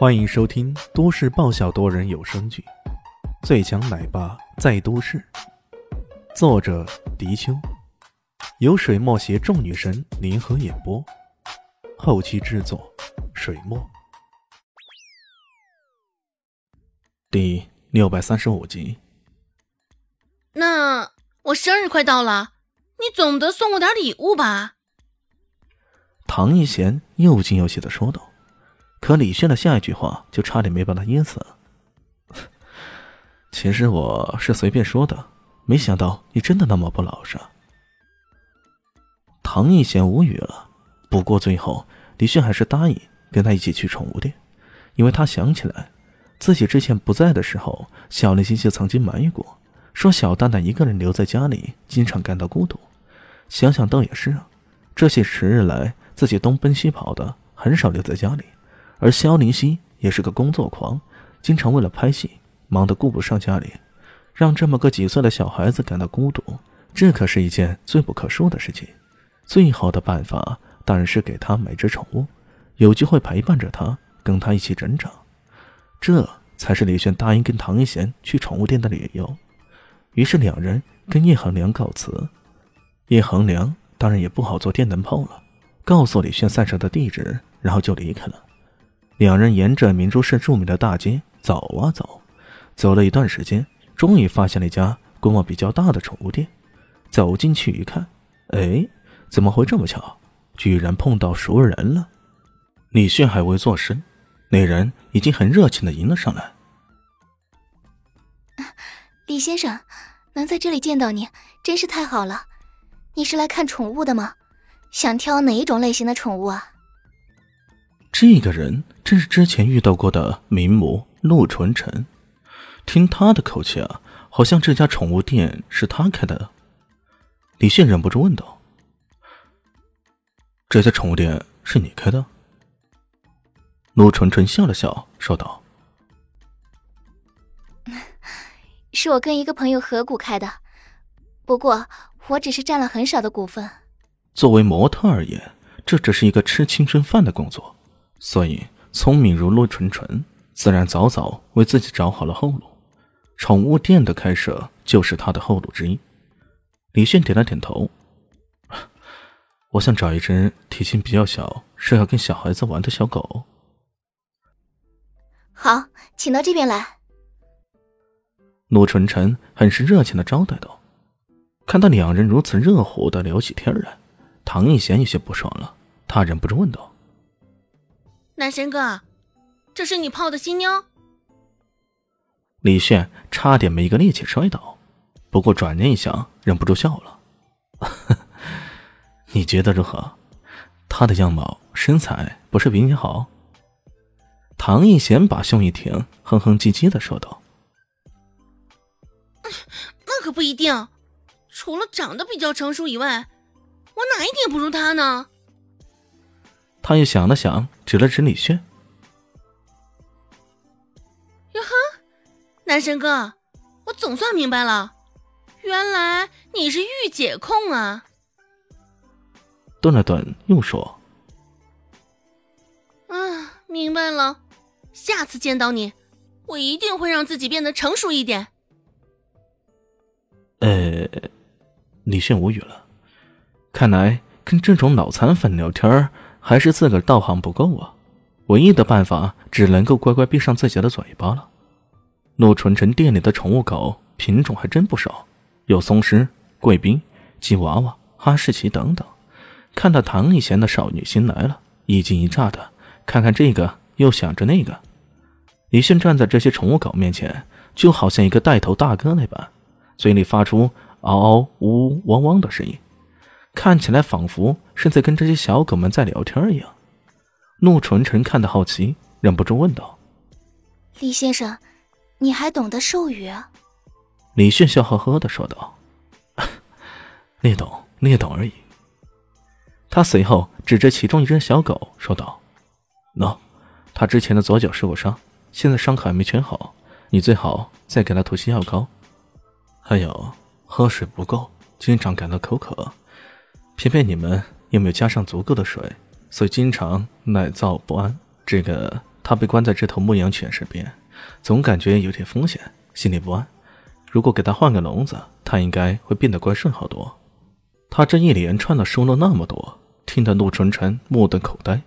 欢迎收听都市爆笑多人有声剧《最强奶爸在都市》，作者：迪秋，由水墨携众女神联合演播，后期制作：水墨。第六百三十五集。那我生日快到了，你总得送我点礼物吧？唐一贤又惊又喜的说道。可李炫的下一句话就差点没把他噎死。其实我是随便说的，没想到你真的那么不老实。唐一贤无语了。不过最后，李炫还是答应跟他一起去宠物店，因为他想起来自己之前不在的时候，小林星就曾经埋怨过，说小蛋蛋一个人留在家里，经常感到孤独。想想倒也是啊，这些时日来自己东奔西跑的，很少留在家里。而萧林希也是个工作狂，经常为了拍戏忙得顾不上家里，让这么个几岁的小孩子感到孤独，这可是一件罪不可恕的事情。最好的办法当然是给他买只宠物，有机会陪伴着他，跟他一起成长。这才是李炫答应跟唐一贤去宠物店的理由。于是两人跟叶恒良告辞，叶恒良当然也不好做电灯泡了，告诉李炫散场的地址，然后就离开了。两人沿着明珠市著名的大街走啊走，走了一段时间，终于发现了一家规模比较大的宠物店。走进去一看，哎，怎么会这么巧？居然碰到熟人了！李迅还未做声，那人已经很热情的迎了上来。李先生，能在这里见到你，真是太好了。你是来看宠物的吗？想挑哪一种类型的宠物啊？这个人正是之前遇到过的名模陆纯纯，听他的口气啊，好像这家宠物店是他开的。李炫忍不住问道：“这家宠物店是你开的？”陆纯纯笑了笑，说道：“是我跟一个朋友合股开的，不过我只是占了很少的股份。作为模特而言，这只是一个吃青春饭的工作。”所以，聪明如陆纯纯，自然早早为自己找好了后路。宠物店的开设就是他的后路之一。李炫点了点头。我想找一只体型比较小、适合跟小孩子玩的小狗。好，请到这边来。陆纯纯很是热情的招待道。看到两人如此热乎的聊起天来，唐一贤有些不爽了，他忍不住问道。男神哥，这是你泡的新妞。李炫差点没一个力气摔倒，不过转念一想，忍不住笑了。你觉得如何？她的样貌、身材不是比你好？唐艺贤把胸一挺，哼哼唧唧的说道：“那可不一定，除了长得比较成熟以外，我哪一点不如她呢？”他又想了想，指了指李炫：“哟呵，男神哥，我总算明白了，原来你是御姐控啊！”顿了顿，又说：“啊，明白了，下次见到你，我一定会让自己变得成熟一点。”呃，李炫无语了，看来跟这种脑残粉聊天儿。还是自个儿道行不够啊！唯一的办法只能够乖乖闭上自己的嘴巴了。陆纯纯店里的宠物狗品种还真不少，有松狮、贵宾、吉娃娃、哈士奇等等。看到唐艺贤的少女心来了，一惊一乍的，看看这个又想着那个。李迅站在这些宠物狗面前，就好像一个带头大哥那般，嘴里发出嗷嗷、呜呜、汪汪的声音。看起来仿佛是在跟这些小狗们在聊天一样。陆纯纯看得好奇，忍不住问道：“李先生，你还懂得兽语？”李迅笑呵呵的说道：“ 略懂，略懂而已。”他随后指着其中一只小狗说道：“喏，他之前的左脚受过伤，现在伤口还没全好，你最好再给他涂些药膏。还有，喝水不够，经常感到口渴。”偏偏你们又没有加上足够的水，所以经常耐躁不安。这个他他被关在这头牧羊犬身边，总感觉有点风险，心里不安。如果给他换个笼子，他应该会变得乖顺好多。他这一连串的说了那么多，听得陆纯纯目瞪口呆。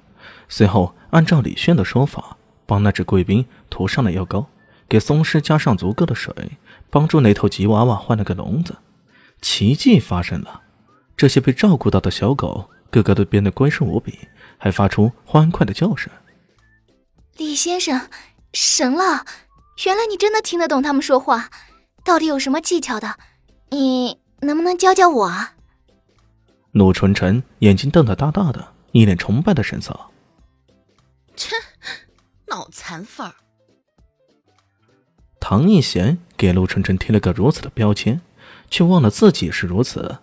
随后，按照李炫的说法，帮那只贵宾涂上了药膏，给松狮加上足够的水，帮助那头吉娃娃换了个笼子。奇迹发生了，这些被照顾到的小狗个个都变得乖顺无比，还发出欢快的叫声。李先生，神了！原来你真的听得懂他们说话。到底有什么技巧的？你能不能教教我啊？陆纯纯眼睛瞪得大大的，一脸崇拜的神色。切，脑残粉儿！唐一贤给陆纯纯贴了个如此的标签，却忘了自己是如此。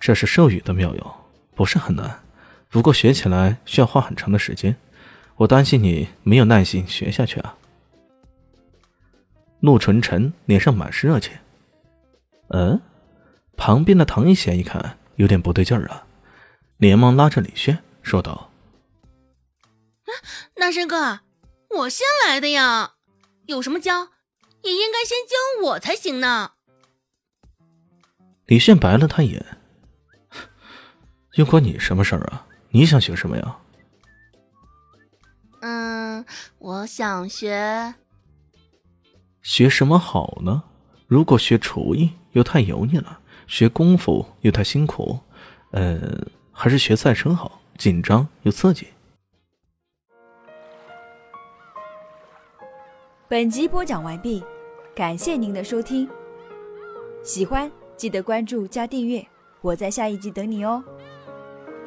这是授予的妙用，不是很难，不过学起来需要花很长的时间。我担心你没有耐心学下去啊。陆纯纯脸上满是热情。嗯，旁边的唐一贤一看有点不对劲儿了，连忙拉着李轩说道：“男神哥，我先来的呀，有什么教也应该先教我才行呢。”李炫白了他一眼：“又关你什么事儿啊？你想学什么呀？”“嗯，我想学。”学什么好呢？如果学厨艺又太油腻了，学功夫又太辛苦，呃，还是学赛车好，紧张又刺激。本集播讲完毕，感谢您的收听。喜欢记得关注加订阅，我在下一集等你哦。